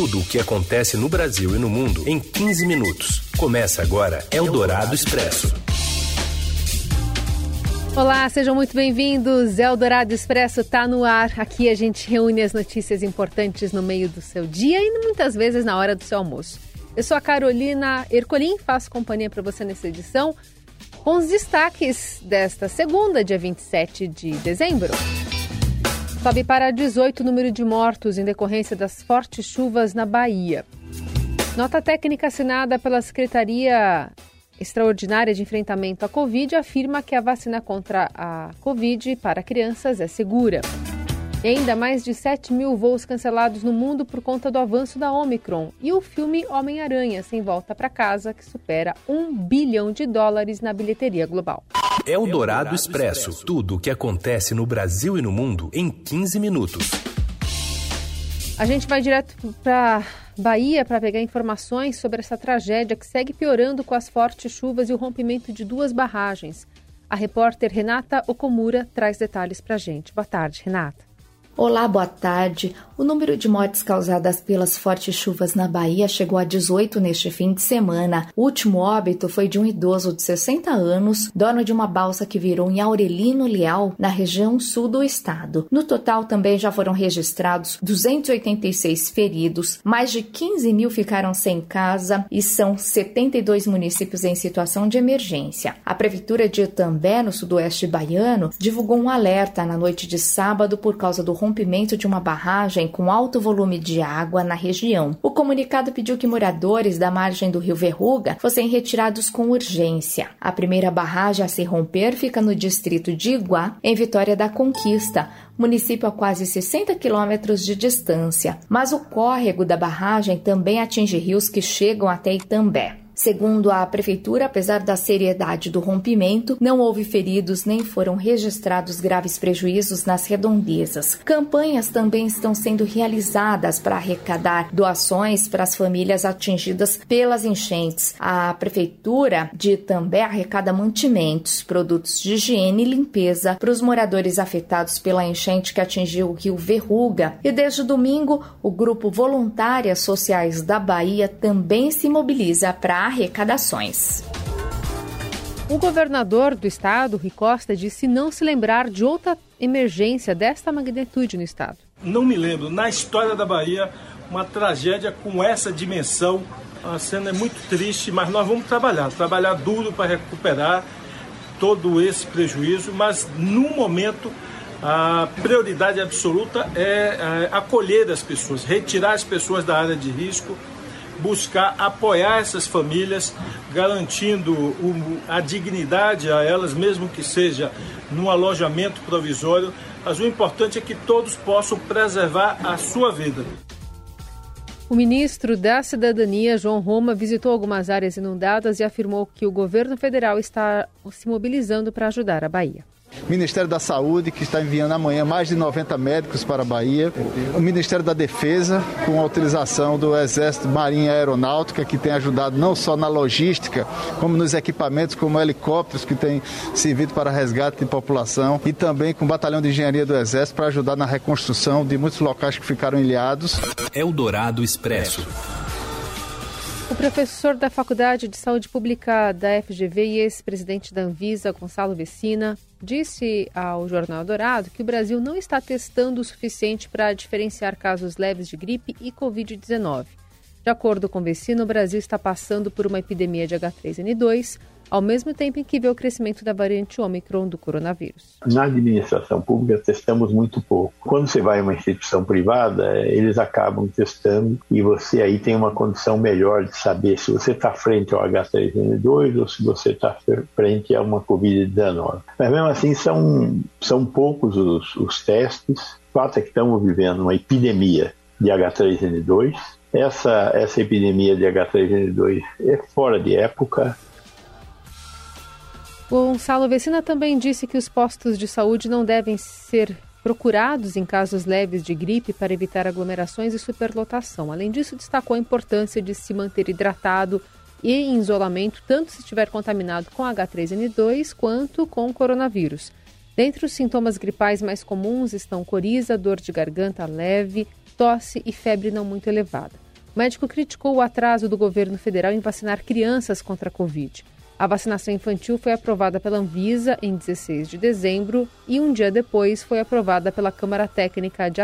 Tudo o que acontece no Brasil e no mundo em 15 minutos. Começa agora Eldorado Expresso. Olá, sejam muito bem-vindos. Eldorado Expresso está no ar. Aqui a gente reúne as notícias importantes no meio do seu dia e muitas vezes na hora do seu almoço. Eu sou a Carolina Ercolim, faço companhia para você nessa edição com os destaques desta segunda, dia 27 de dezembro. Sobe para 18 o número de mortos em decorrência das fortes chuvas na Bahia. Nota técnica assinada pela Secretaria Extraordinária de Enfrentamento à Covid afirma que a vacina contra a Covid para crianças é segura. E ainda mais de 7 mil voos cancelados no mundo por conta do avanço da Omicron. E o filme Homem-Aranha Sem Volta para Casa, que supera um bilhão de dólares na bilheteria global. É o Dourado Expresso. Tudo o que acontece no Brasil e no mundo em 15 minutos. A gente vai direto para Bahia para pegar informações sobre essa tragédia que segue piorando com as fortes chuvas e o rompimento de duas barragens. A repórter Renata Okomura traz detalhes para a gente. Boa tarde, Renata. Olá, boa tarde. O número de mortes causadas pelas fortes chuvas na Bahia chegou a 18 neste fim de semana. O último óbito foi de um idoso de 60 anos, dono de uma balsa que virou em Aurelino Leal, na região sul do estado. No total, também já foram registrados 286 feridos, mais de 15 mil ficaram sem casa e são 72 municípios em situação de emergência. A Prefeitura de Itambé, no sudoeste baiano, divulgou um alerta na noite de sábado por causa do rompimento de uma barragem com alto volume de água na região. O comunicado pediu que moradores da margem do rio Verruga fossem retirados com urgência. A primeira barragem a se romper fica no distrito de Iguá, em Vitória da Conquista, município a quase 60 quilômetros de distância. Mas o córrego da barragem também atinge rios que chegam até Itambé. Segundo a prefeitura, apesar da seriedade do rompimento, não houve feridos nem foram registrados graves prejuízos nas redondezas. Campanhas também estão sendo realizadas para arrecadar doações para as famílias atingidas pelas enchentes. A prefeitura de Itambé arrecada mantimentos, produtos de higiene e limpeza para os moradores afetados pela enchente que atingiu o rio Verruga. E desde domingo, o grupo Voluntárias Sociais da Bahia também se mobiliza para arrecadações. O governador do estado, Rui Costa, disse não se lembrar de outra emergência desta magnitude no estado. Não me lembro, na história da Bahia, uma tragédia com essa dimensão. A cena é muito triste, mas nós vamos trabalhar, trabalhar duro para recuperar todo esse prejuízo, mas no momento a prioridade absoluta é, é acolher as pessoas, retirar as pessoas da área de risco buscar apoiar essas famílias, garantindo a dignidade a elas, mesmo que seja num alojamento provisório. Mas o importante é que todos possam preservar a sua vida. O ministro da Cidadania, João Roma, visitou algumas áreas inundadas e afirmou que o governo federal está se mobilizando para ajudar a Bahia. Ministério da Saúde, que está enviando amanhã mais de 90 médicos para a Bahia. O Ministério da Defesa, com a utilização do Exército Marinha Aeronáutica, que tem ajudado não só na logística, como nos equipamentos, como helicópteros que têm servido para resgate de população, e também com o Batalhão de Engenharia do Exército para ajudar na reconstrução de muitos locais que ficaram ilhados. Eldorado Expresso. O professor da Faculdade de Saúde Pública da FGV e ex-presidente da Anvisa, Gonçalo Vecina, disse ao Jornal Dourado que o Brasil não está testando o suficiente para diferenciar casos leves de gripe e Covid-19. De acordo com Vecina, o Brasil está passando por uma epidemia de H3N2, ao mesmo tempo em que vê o crescimento da variante Ômicron do coronavírus. Na administração pública, testamos muito pouco. Quando você vai a uma instituição privada, eles acabam testando e você aí tem uma condição melhor de saber se você está frente ao H3N2 ou se você está frente a uma Covid-19. Mas mesmo assim, são, são poucos os, os testes. O fato é que estamos vivendo uma epidemia de H3N2. Essa, essa epidemia de H3N2 é fora de época, Gonçalo Vecina também disse que os postos de saúde não devem ser procurados em casos leves de gripe para evitar aglomerações e superlotação. Além disso, destacou a importância de se manter hidratado e em isolamento, tanto se estiver contaminado com H3N2 quanto com coronavírus. Dentre os sintomas gripais mais comuns estão coriza, dor de garganta leve, tosse e febre não muito elevada. O médico criticou o atraso do governo federal em vacinar crianças contra a Covid. A vacinação infantil foi aprovada pela Anvisa em 16 de dezembro e um dia depois foi aprovada pela Câmara Técnica de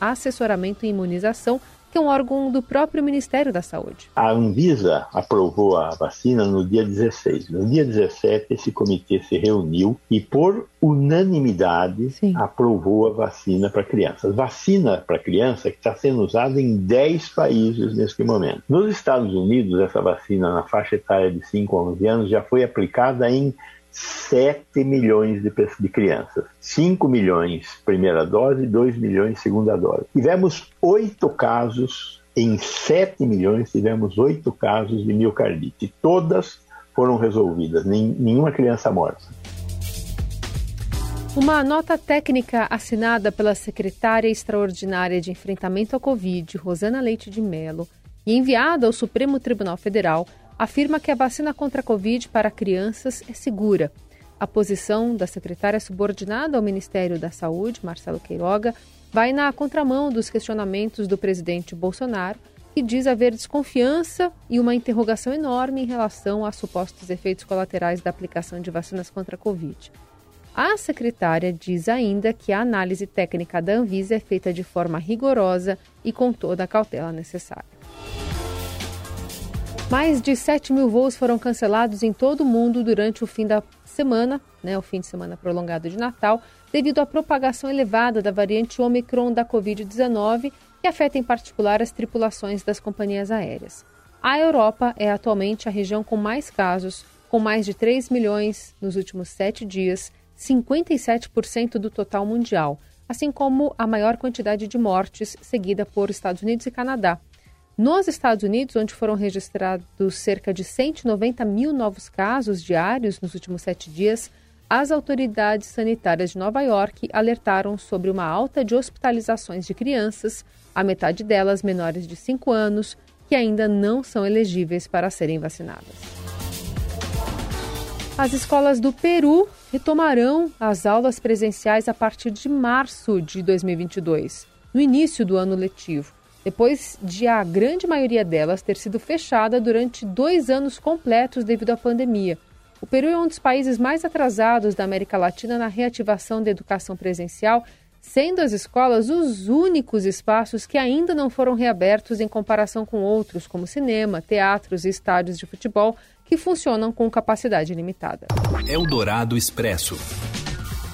Assessoramento e Imunização que é um órgão do próprio Ministério da Saúde. A Anvisa aprovou a vacina no dia 16. No dia 17, esse comitê se reuniu e, por unanimidade, Sim. aprovou a vacina para crianças. Vacina para criança que está sendo usada em 10 países neste momento. Nos Estados Unidos, essa vacina na faixa etária de 5 a 11 anos já foi aplicada em 7 milhões de, de crianças. 5 milhões primeira dose, 2 milhões segunda dose. Tivemos oito casos, em 7 milhões tivemos oito casos de miocardite. Todas foram resolvidas, nenhuma criança morta. Uma nota técnica assinada pela secretária extraordinária de enfrentamento à Covid, Rosana Leite de Mello, e enviada ao Supremo Tribunal Federal, afirma que a vacina contra a Covid para crianças é segura. A posição da secretária subordinada ao Ministério da Saúde, Marcelo Queiroga, vai na contramão dos questionamentos do presidente Bolsonaro, que diz haver desconfiança e uma interrogação enorme em relação a supostos efeitos colaterais da aplicação de vacinas contra a Covid. A secretária diz ainda que a análise técnica da Anvisa é feita de forma rigorosa e com toda a cautela necessária. Mais de 7 mil voos foram cancelados em todo o mundo durante o fim da semana, né, o fim de semana prolongado de Natal, devido à propagação elevada da variante Omicron da Covid-19, que afeta em particular as tripulações das companhias aéreas. A Europa é atualmente a região com mais casos, com mais de 3 milhões nos últimos sete dias, 57% do total mundial, assim como a maior quantidade de mortes, seguida por Estados Unidos e Canadá, nos Estados Unidos, onde foram registrados cerca de 190 mil novos casos diários nos últimos sete dias, as autoridades sanitárias de Nova York alertaram sobre uma alta de hospitalizações de crianças, a metade delas menores de 5 anos, que ainda não são elegíveis para serem vacinadas. As escolas do Peru retomarão as aulas presenciais a partir de março de 2022, no início do ano letivo depois de a grande maioria delas ter sido fechada durante dois anos completos devido à pandemia. O Peru é um dos países mais atrasados da América Latina na reativação da educação presencial, sendo as escolas os únicos espaços que ainda não foram reabertos em comparação com outros, como cinema, teatros e estádios de futebol, que funcionam com capacidade limitada. Eldorado Expresso.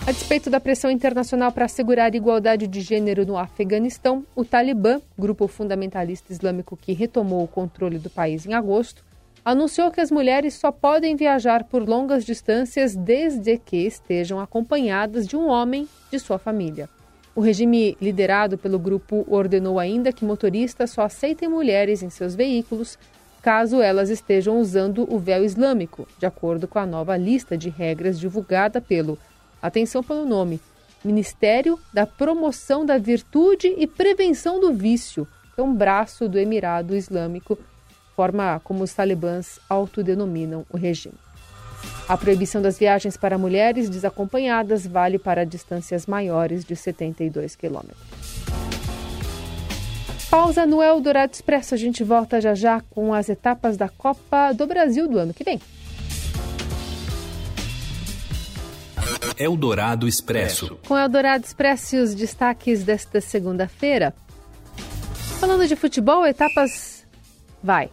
A despeito da pressão internacional para assegurar igualdade de gênero no Afeganistão, o Talibã, grupo fundamentalista islâmico que retomou o controle do país em agosto, anunciou que as mulheres só podem viajar por longas distâncias desde que estejam acompanhadas de um homem de sua família. O regime liderado pelo grupo ordenou ainda que motoristas só aceitem mulheres em seus veículos caso elas estejam usando o véu islâmico, de acordo com a nova lista de regras divulgada pelo Atenção pelo nome: Ministério da Promoção da Virtude e Prevenção do Vício, que é um braço do Emirado Islâmico, forma como os talibãs autodenominam o regime. A proibição das viagens para mulheres desacompanhadas vale para distâncias maiores de 72 quilômetros. Pausa no Eldorado Expresso. A gente volta já já com as etapas da Copa do Brasil do ano que vem. Eldorado Expresso. Com Eldorado Expresso e os destaques desta segunda-feira. Falando de futebol, etapas. Vai.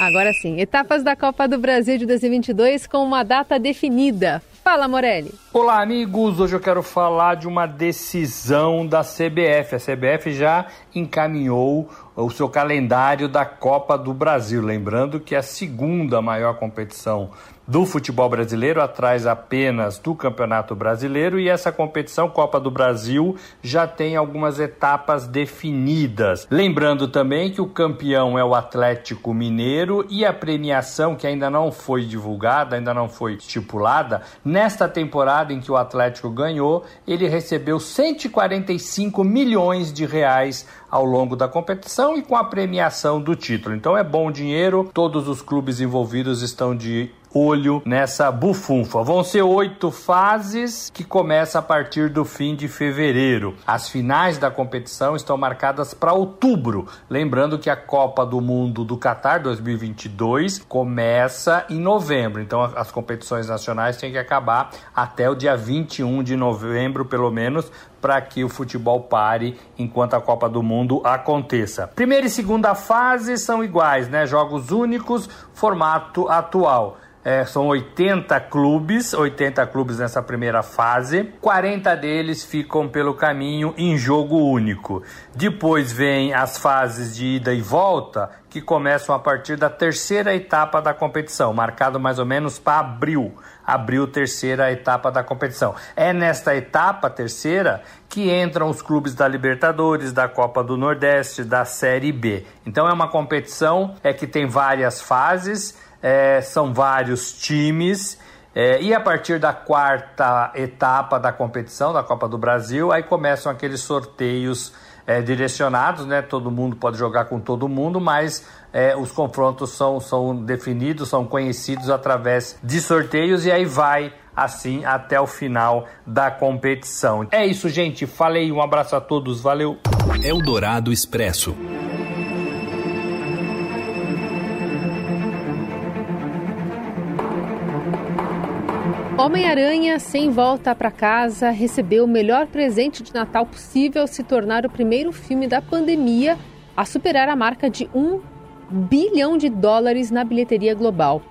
Agora sim, etapas da Copa do Brasil de 2022 com uma data definida. Fala, Morelli. Olá, amigos. Hoje eu quero falar de uma decisão da CBF. A CBF já encaminhou o seu calendário da Copa do Brasil. Lembrando que é a segunda maior competição do futebol brasileiro, atrás apenas do Campeonato Brasileiro, e essa competição, Copa do Brasil, já tem algumas etapas definidas. Lembrando também que o campeão é o Atlético Mineiro e a premiação, que ainda não foi divulgada, ainda não foi estipulada, nesta temporada em que o Atlético ganhou, ele recebeu 145 milhões de reais ao longo da competição e com a premiação do título. Então é bom dinheiro, todos os clubes envolvidos estão de olho nessa bufunfa. Vão ser oito fases que começam a partir do fim de fevereiro. As finais da competição estão marcadas para outubro. Lembrando que a Copa do Mundo do Qatar 2022 começa em novembro. Então as competições nacionais têm que acabar até o dia 21 de novembro, pelo menos, para que o futebol pare enquanto a Copa do Mundo aconteça. Primeira e segunda fase são iguais, né? Jogos únicos, formato atual. É, são 80 clubes, 80 clubes nessa primeira fase, 40 deles ficam pelo caminho em jogo único. Depois vem as fases de ida e volta, que começam a partir da terceira etapa da competição, marcado mais ou menos para abril. Abril, terceira etapa da competição. É nesta etapa terceira que entram os clubes da Libertadores, da Copa do Nordeste, da Série B. Então é uma competição é que tem várias fases é, são vários times. É, e a partir da quarta etapa da competição, da Copa do Brasil, aí começam aqueles sorteios é, direcionados, né? Todo mundo pode jogar com todo mundo, mas é, os confrontos são, são definidos, são conhecidos através de sorteios e aí vai assim até o final da competição. É isso, gente. Falei, um abraço a todos, valeu. Eldorado Expresso. Homem-Aranha, sem volta para casa, recebeu o melhor presente de Natal possível se tornar o primeiro filme da pandemia a superar a marca de um bilhão de dólares na bilheteria global.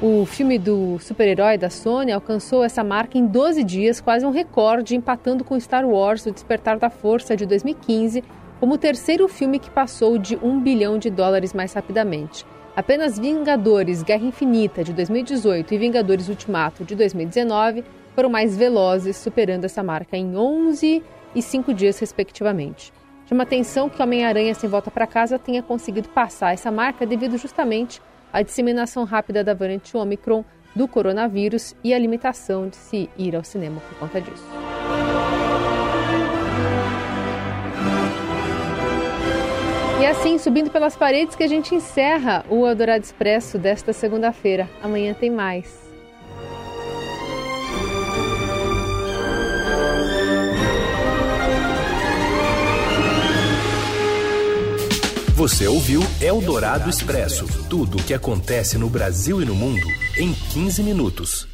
O filme do super-herói da Sony alcançou essa marca em 12 dias, quase um recorde, empatando com Star Wars, O Despertar da Força, de 2015, como o terceiro filme que passou de um bilhão de dólares mais rapidamente. Apenas Vingadores Guerra Infinita de 2018 e Vingadores Ultimato de 2019 foram mais velozes, superando essa marca em 11 e 5 dias, respectivamente. Chama atenção que Homem-Aranha Sem Volta para Casa tenha conseguido passar essa marca devido justamente à disseminação rápida da variante Omicron do coronavírus e à limitação de se ir ao cinema por conta disso. E assim, subindo pelas paredes, que a gente encerra o Eldorado Expresso desta segunda-feira. Amanhã tem mais. Você ouviu Eldorado Expresso tudo o que acontece no Brasil e no mundo em 15 minutos.